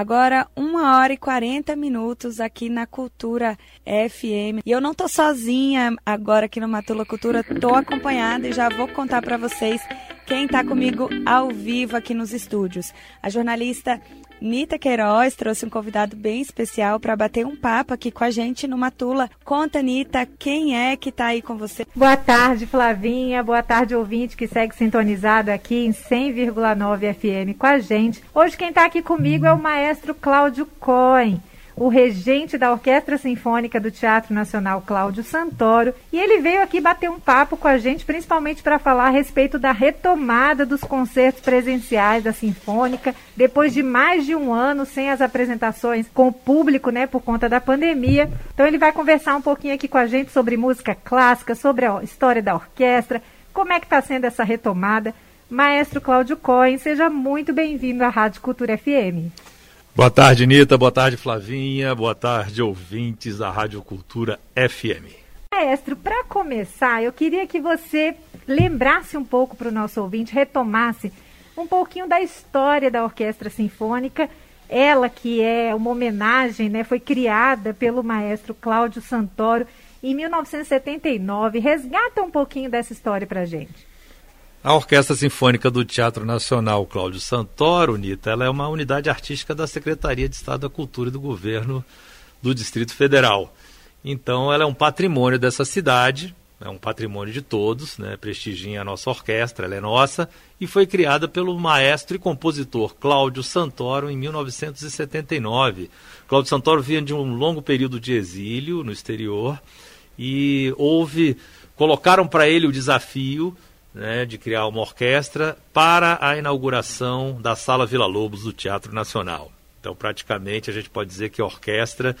Agora, uma hora e 40 minutos aqui na Cultura FM. E eu não tô sozinha agora aqui no Matula Cultura, tô acompanhada e já vou contar para vocês quem está comigo ao vivo aqui nos estúdios. A jornalista Nita Queiroz trouxe um convidado bem especial para bater um papo aqui com a gente no Matula. Conta, Nita, quem é que está aí com você? Boa tarde, Flavinha. Boa tarde, ouvinte que segue sintonizado aqui em 100,9 FM com a gente. Hoje quem está aqui comigo é o maestro Cláudio Cohen o regente da Orquestra Sinfônica do Teatro Nacional, Cláudio Santoro, e ele veio aqui bater um papo com a gente, principalmente para falar a respeito da retomada dos concertos presenciais da Sinfônica, depois de mais de um ano sem as apresentações com o público, né, por conta da pandemia. Então ele vai conversar um pouquinho aqui com a gente sobre música clássica, sobre a história da orquestra, como é que está sendo essa retomada. Maestro Cláudio Cohen, seja muito bem-vindo à Rádio Cultura FM. Boa tarde, Nita. Boa tarde, Flavinha. Boa tarde, ouvintes da Rádio Cultura FM. Maestro, para começar, eu queria que você lembrasse um pouco para o nosso ouvinte, retomasse um pouquinho da história da Orquestra Sinfônica. Ela que é uma homenagem, né, foi criada pelo maestro Cláudio Santoro em 1979. Resgata um pouquinho dessa história para gente. A Orquestra Sinfônica do Teatro Nacional Cláudio Santoro, Nita, ela é uma unidade artística da Secretaria de Estado da Cultura e do Governo do Distrito Federal. Então, ela é um patrimônio dessa cidade, é um patrimônio de todos, né? prestigia a nossa orquestra, ela é nossa, e foi criada pelo maestro e compositor Cláudio Santoro em 1979. Cláudio Santoro vinha de um longo período de exílio no exterior e houve, colocaram para ele o desafio né, de criar uma orquestra para a inauguração da Sala Vila Lobos do Teatro Nacional. Então, praticamente, a gente pode dizer que a orquestra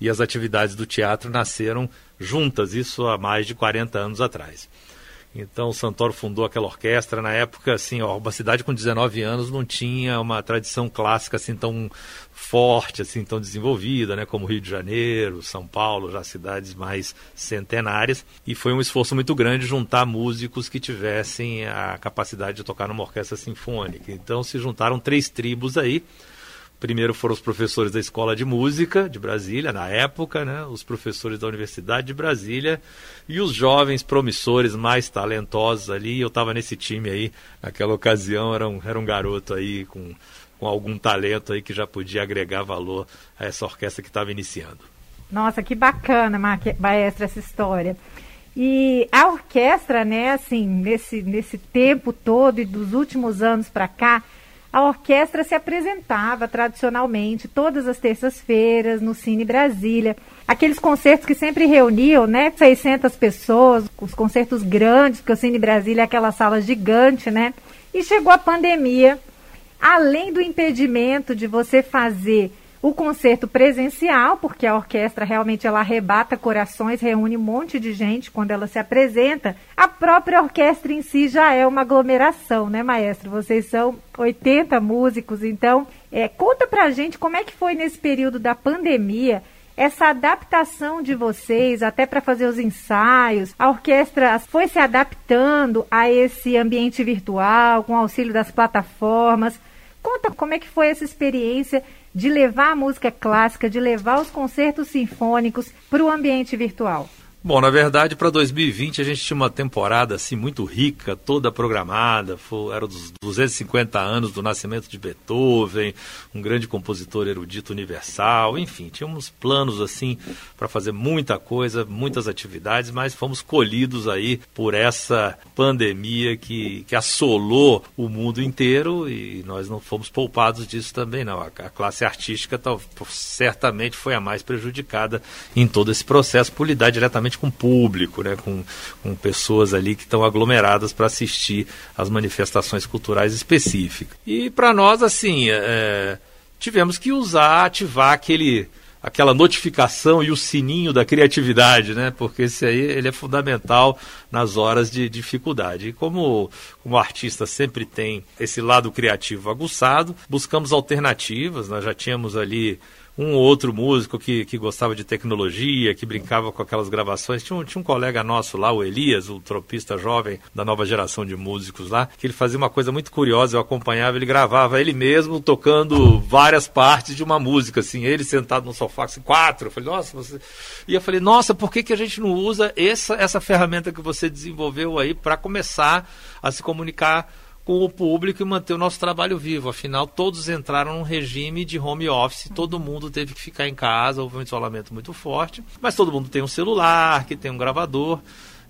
e as atividades do teatro nasceram juntas, isso há mais de 40 anos atrás. Então, o Santoro fundou aquela orquestra. Na época, assim, ó, uma cidade com 19 anos não tinha uma tradição clássica assim tão forte, assim, tão desenvolvida, né, como Rio de Janeiro, São Paulo, já cidades mais centenárias. E foi um esforço muito grande juntar músicos que tivessem a capacidade de tocar numa orquestra sinfônica. Então, se juntaram três tribos aí. Primeiro foram os professores da Escola de Música de Brasília, na época, né? os professores da Universidade de Brasília e os jovens promissores mais talentosos ali. Eu estava nesse time aí, naquela ocasião, era um, era um garoto aí com, com algum talento aí que já podia agregar valor a essa orquestra que estava iniciando. Nossa, que bacana, maestra, essa história. E a orquestra, né, assim, nesse, nesse tempo todo e dos últimos anos para cá, a orquestra se apresentava tradicionalmente todas as terças-feiras no Cine Brasília. Aqueles concertos que sempre reuniam, né, 600 pessoas, os concertos grandes, porque o Cine Brasília é aquela sala gigante, né? E chegou a pandemia. Além do impedimento de você fazer o concerto presencial, porque a orquestra realmente ela arrebata corações, reúne um monte de gente quando ela se apresenta. A própria orquestra em si já é uma aglomeração, né, maestro? Vocês são 80 músicos, então é, conta pra gente como é que foi nesse período da pandemia essa adaptação de vocês, até para fazer os ensaios, a orquestra foi se adaptando a esse ambiente virtual, com auxílio das plataformas. Conta como é que foi essa experiência de levar a música clássica, de levar os concertos sinfônicos para o ambiente virtual? Bom, na verdade, para 2020 a gente tinha uma temporada assim muito rica, toda programada. Foi, era dos 250 anos do nascimento de Beethoven, um grande compositor erudito universal. Enfim, tínhamos planos assim para fazer muita coisa, muitas atividades, mas fomos colhidos aí por essa pandemia que, que assolou o mundo inteiro e nós não fomos poupados disso também, não. A, a classe artística tal, certamente foi a mais prejudicada em todo esse processo por lidar diretamente com público, né, com, com pessoas ali que estão aglomeradas para assistir às manifestações culturais específicas. E para nós, assim, é, tivemos que usar, ativar aquele aquela notificação e o sininho da criatividade, né? Porque esse aí ele é fundamental nas horas de dificuldade. E como, como o artista sempre tem esse lado criativo aguçado, buscamos alternativas. Nós já tínhamos ali um outro músico que, que gostava de tecnologia, que brincava com aquelas gravações. Tinha um, tinha um colega nosso lá, o Elias, o tropista jovem da nova geração de músicos lá, que ele fazia uma coisa muito curiosa, eu acompanhava, ele gravava ele mesmo tocando várias partes de uma música, assim, ele sentado no sofá, assim, quatro. Eu falei, nossa, você... E eu falei, nossa, por que, que a gente não usa essa, essa ferramenta que você desenvolveu aí para começar a se comunicar com o público e manter o nosso trabalho vivo. Afinal, todos entraram num regime de home office, todo mundo teve que ficar em casa, houve um isolamento muito forte, mas todo mundo tem um celular, que tem um gravador.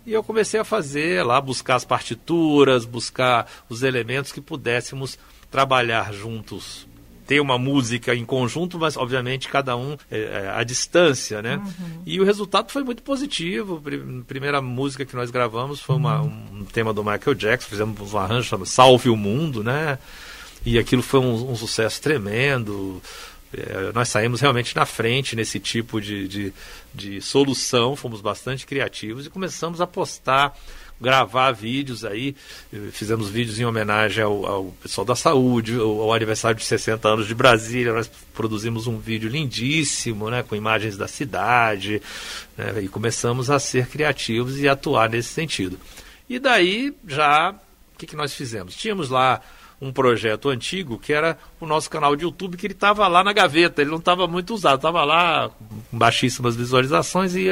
E eu comecei a fazer lá, buscar as partituras, buscar os elementos que pudéssemos trabalhar juntos ter uma música em conjunto, mas obviamente cada um é, é, à distância, né? Uhum. E o resultado foi muito positivo. Primeira música que nós gravamos foi uma, um tema do Michael Jackson, fizemos um arranjo chamado Salve o Mundo, né? E aquilo foi um, um sucesso tremendo. É, nós saímos realmente na frente nesse tipo de, de, de solução, fomos bastante criativos e começamos a postar gravar vídeos aí. Fizemos vídeos em homenagem ao, ao pessoal da saúde, ao, ao, aniversário de 60 anos de Brasília. Nós produzimos um vídeo lindíssimo, né, com imagens da cidade, né, e começamos a ser criativos e atuar nesse sentido. E daí já, o que, que nós fizemos? Tínhamos lá um projeto antigo que era o nosso canal de YouTube, que ele estava lá na gaveta, ele não estava muito usado, estava lá com baixíssimas visualizações e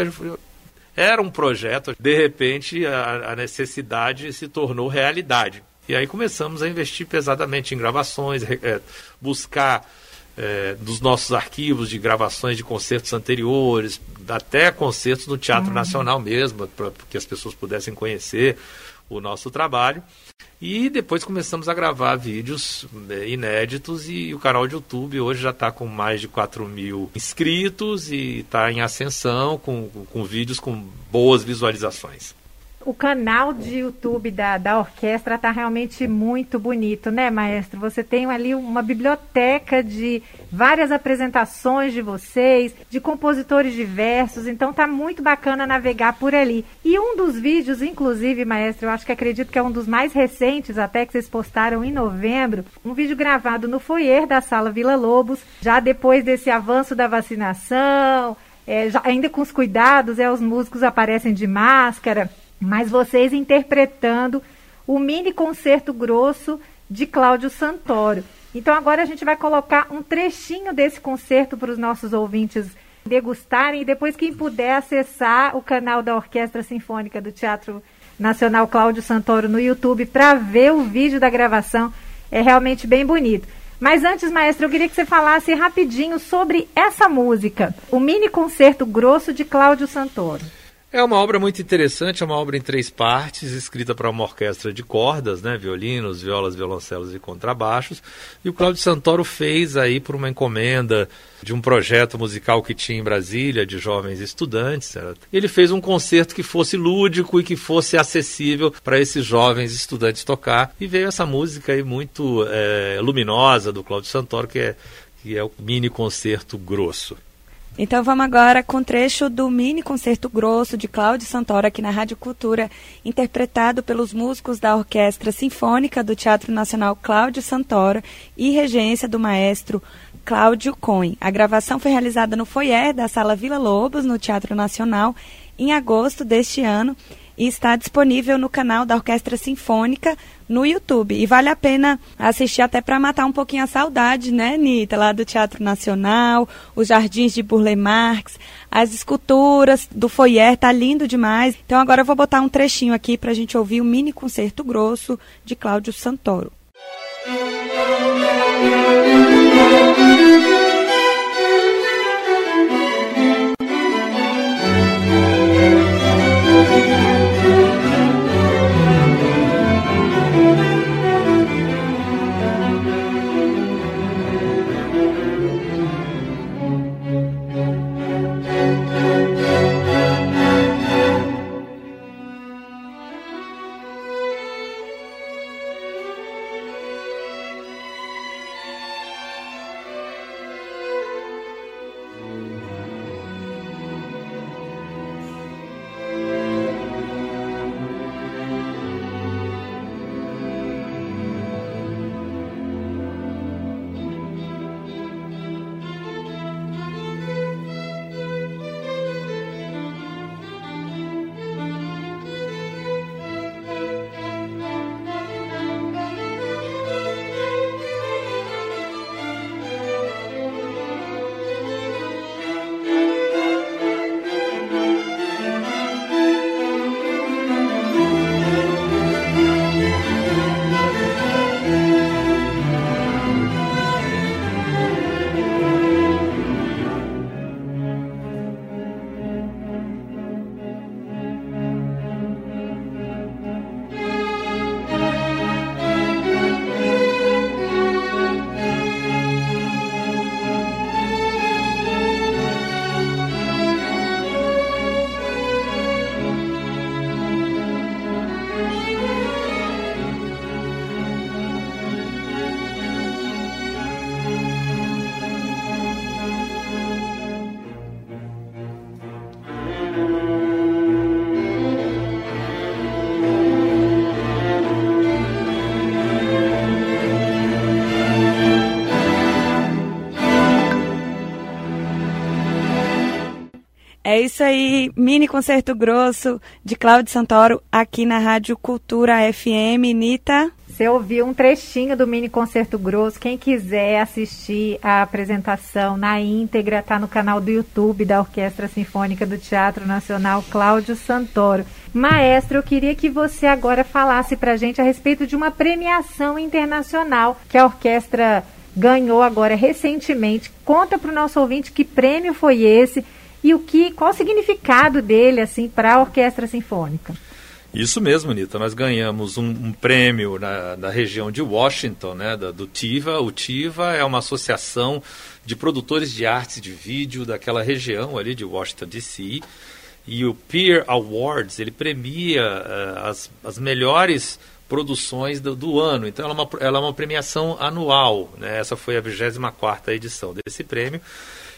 era um projeto, de repente a, a necessidade se tornou realidade. E aí começamos a investir pesadamente em gravações, é, buscar é, dos nossos arquivos de gravações de concertos anteriores, até concertos no Teatro uhum. Nacional mesmo, para que as pessoas pudessem conhecer o nosso trabalho. E depois começamos a gravar vídeos né, inéditos e o canal de YouTube hoje já está com mais de 4 mil inscritos e está em ascensão com, com vídeos com boas visualizações o canal de YouTube da, da orquestra está realmente muito bonito, né, maestro? Você tem ali uma biblioteca de várias apresentações de vocês, de compositores diversos, então tá muito bacana navegar por ali. E um dos vídeos, inclusive, maestro, eu acho que acredito que é um dos mais recentes, até que vocês postaram em novembro, um vídeo gravado no foyer da Sala Vila Lobos, já depois desse avanço da vacinação, é, já, ainda com os cuidados, é, os músicos aparecem de máscara mas vocês interpretando o mini concerto grosso de Cláudio Santoro. Então agora a gente vai colocar um trechinho desse concerto para os nossos ouvintes degustarem e depois quem puder acessar o canal da Orquestra Sinfônica do Teatro Nacional Cláudio Santoro no YouTube para ver o vídeo da gravação. É realmente bem bonito. Mas antes, maestro, eu queria que você falasse rapidinho sobre essa música, o mini concerto grosso de Cláudio Santoro. É uma obra muito interessante, é uma obra em três partes, escrita para uma orquestra de cordas, né, violinos, violas, violoncelos e contrabaixos. E o Cláudio Santoro fez aí por uma encomenda de um projeto musical que tinha em Brasília de jovens estudantes. Certo? Ele fez um concerto que fosse lúdico e que fosse acessível para esses jovens estudantes tocar. E veio essa música aí muito é, luminosa do Cláudio Santoro, que é, que é o mini concerto grosso. Então vamos agora com trecho do mini concerto grosso de Cláudio Santoro aqui na Rádio Cultura, interpretado pelos músicos da Orquestra Sinfônica do Teatro Nacional Cláudio Santoro e regência do maestro Cláudio Cohen. A gravação foi realizada no foyer da Sala Vila Lobos, no Teatro Nacional, em agosto deste ano e está disponível no canal da Orquestra Sinfônica no YouTube. E vale a pena assistir até para matar um pouquinho a saudade, né, Nita? Lá do Teatro Nacional, os jardins de Burle Marx, as esculturas do foyer, tá lindo demais. Então agora eu vou botar um trechinho aqui para a gente ouvir o mini concerto grosso de Cláudio Santoro. É isso aí, mini concerto grosso de Cláudio Santoro aqui na Rádio Cultura FM. Nita. Você ouviu um trechinho do mini concerto grosso. Quem quiser assistir a apresentação na íntegra, está no canal do YouTube da Orquestra Sinfônica do Teatro Nacional Cláudio Santoro. Maestro, eu queria que você agora falasse para a gente a respeito de uma premiação internacional que a orquestra ganhou agora recentemente. Conta para o nosso ouvinte que prêmio foi esse e o que, qual o significado dele assim para a orquestra sinfônica? Isso mesmo, Nita. Nós ganhamos um, um prêmio na, na, região de Washington, né, da, do TIVA. O TIVA é uma associação de produtores de artes de vídeo daquela região ali de Washington D.C. E o Peer Awards ele premia uh, as, as melhores produções do, do, ano. Então, ela é, uma, ela é uma premiação anual. Né? Essa foi a 24 edição desse prêmio.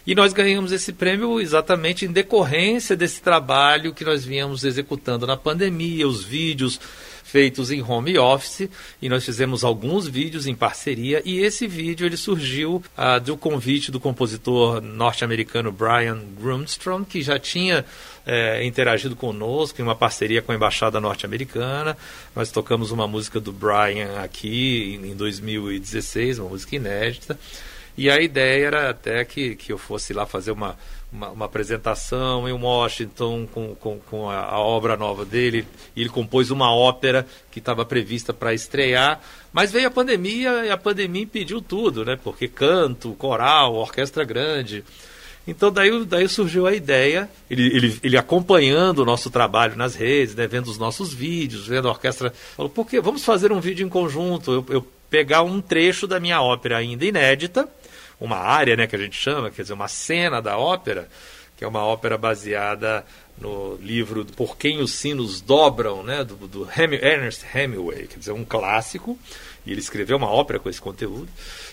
E nós ganhamos esse prêmio exatamente em decorrência desse trabalho que nós viemos executando na pandemia, os vídeos feitos em home office e nós fizemos alguns vídeos em parceria e esse vídeo ele surgiu ah, do convite do compositor norte-americano Brian Grumstrom que já tinha é, interagido conosco em uma parceria com a embaixada norte-americana. Nós tocamos uma música do Brian aqui em 2016 uma música inédita e a ideia era até que, que eu fosse lá fazer uma, uma, uma apresentação em Washington com, com, com a, a, obra nova dele. E ele compôs uma ópera que estava prevista para estrear. Mas veio a pandemia e a pandemia impediu tudo, né? Porque canto, coral, orquestra grande. Então daí, daí surgiu a ideia, ele, ele, ele acompanhando o nosso trabalho nas redes, né, vendo os nossos vídeos, vendo a orquestra, falou, por que vamos fazer um vídeo em conjunto, eu, eu pegar um trecho da minha ópera ainda inédita, uma área, né, que a gente chama, quer dizer, uma cena da ópera, que é uma ópera baseada no livro Por Quem os Sinos Dobram, né, do, do Ernest Hemingway, quer dizer, um clássico, e ele escreveu uma ópera com esse conteúdo.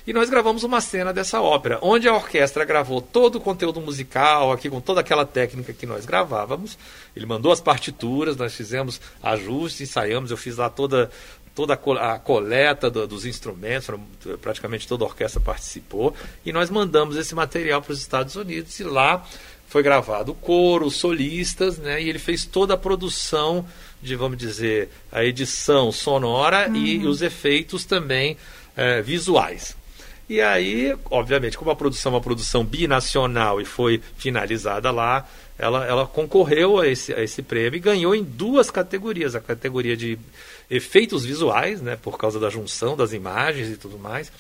E nós gravamos uma cena dessa ópera, onde a orquestra gravou todo o conteúdo musical, aqui com toda aquela técnica que nós gravávamos. Ele mandou as partituras, nós fizemos ajustes, ensaiamos, eu fiz lá toda toda a coleta do, dos instrumentos, praticamente toda a orquestra participou, e nós mandamos esse material para os Estados Unidos e lá foi gravado o coro, os solistas, né, e ele fez toda a produção de, vamos dizer, a edição sonora uhum. e os efeitos também é, visuais. E aí, obviamente, como a produção é uma produção binacional e foi finalizada lá, ela, ela concorreu a esse, a esse prêmio e ganhou em duas categorias. A categoria de efeitos visuais, né, por causa da junção das imagens e tudo mais,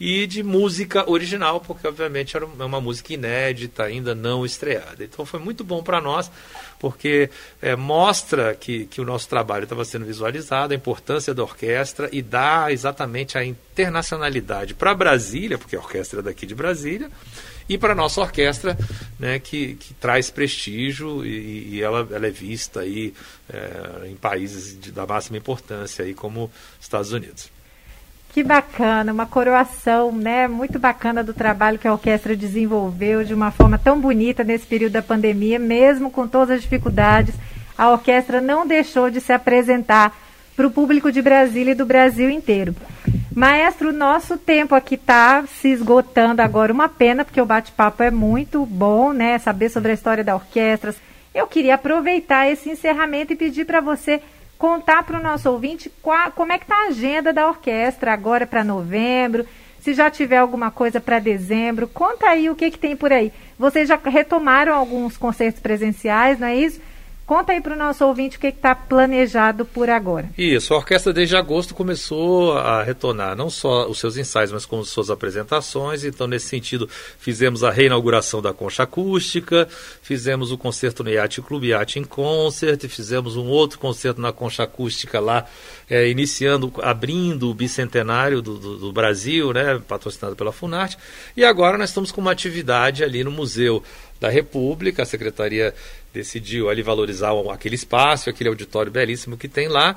e de música original, porque obviamente era uma música inédita, ainda não estreada. Então foi muito bom para nós, porque é, mostra que, que o nosso trabalho estava sendo visualizado, a importância da orquestra e dá exatamente a internacionalidade para Brasília, porque a orquestra é daqui de Brasília, e para a nossa orquestra, né, que, que traz prestígio e, e ela, ela, é vista aí é, em países de, da máxima importância, aí, como Estados Unidos. Que bacana, uma coroação, né, muito bacana do trabalho que a orquestra desenvolveu de uma forma tão bonita nesse período da pandemia, mesmo com todas as dificuldades, a orquestra não deixou de se apresentar para o público de Brasília e do Brasil inteiro. Maestro, nosso tempo aqui está se esgotando agora. Uma pena, porque o bate-papo é muito bom, né? Saber sobre a história da orquestra. Eu queria aproveitar esse encerramento e pedir para você contar para o nosso ouvinte qual, como é que está a agenda da orquestra agora para novembro, se já tiver alguma coisa para dezembro. Conta aí o que, que tem por aí. Vocês já retomaram alguns concertos presenciais, não é isso? Conta aí para o nosso ouvinte o que está planejado por agora. Isso, a orquestra desde agosto começou a retornar não só os seus ensaios, mas como suas apresentações. Então, nesse sentido, fizemos a reinauguração da Concha Acústica, fizemos o concerto no Yacht Club Yacht in Concert, fizemos um outro concerto na Concha Acústica lá, é, iniciando, abrindo o bicentenário do, do, do Brasil, né, patrocinado pela Funarte. E agora nós estamos com uma atividade ali no Museu da República, a Secretaria decidiu ali valorizar aquele espaço, aquele auditório belíssimo que tem lá.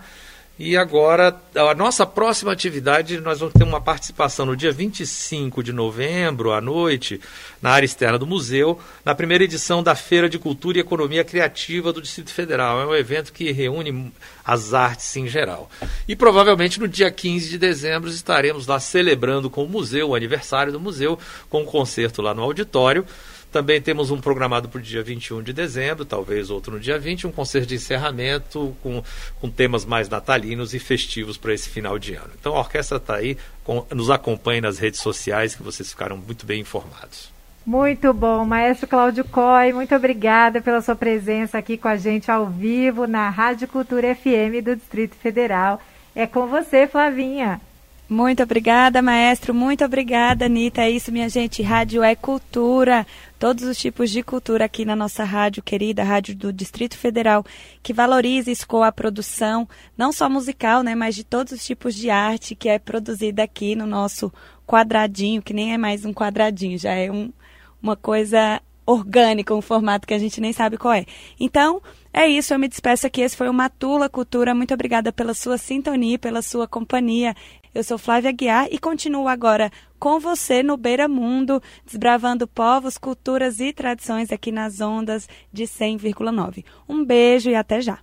E agora, a nossa próxima atividade, nós vamos ter uma participação no dia 25 de novembro, à noite, na área externa do museu, na primeira edição da Feira de Cultura e Economia Criativa do Distrito Federal. É um evento que reúne as artes em geral. E provavelmente no dia 15 de dezembro estaremos lá celebrando com o museu, o aniversário do museu, com um concerto lá no auditório Também temos um programado para o dia 21 de dezembro, talvez outro no dia 20, um concerto de encerramento com, com temas mais natalinos e festivos para esse final de ano. Então a orquestra está aí, com, nos acompanhe nas redes sociais, que vocês ficaram muito bem informados. Muito bom, Maestro Cláudio Coy, muito obrigada pela sua presença aqui com a gente ao vivo na Rádio Cultura FM do Distrito Federal. É com você, Flavinha. Muito obrigada, maestro. Muito obrigada, Anitta. É isso, minha gente. Rádio é cultura. Todos os tipos de cultura aqui na nossa rádio querida, Rádio do Distrito Federal, que valoriza e escoa a produção, não só musical, né, mas de todos os tipos de arte que é produzida aqui no nosso quadradinho, que nem é mais um quadradinho, já é um, uma coisa orgânica, um formato que a gente nem sabe qual é. Então, é isso, eu me despeço aqui. Esse foi o Matula Cultura. Muito obrigada pela sua sintonia, pela sua companhia. Eu sou Flávia Guiar e continuo agora com você no Beira Mundo, desbravando povos, culturas e tradições aqui nas ondas de 100,9. Um beijo e até já.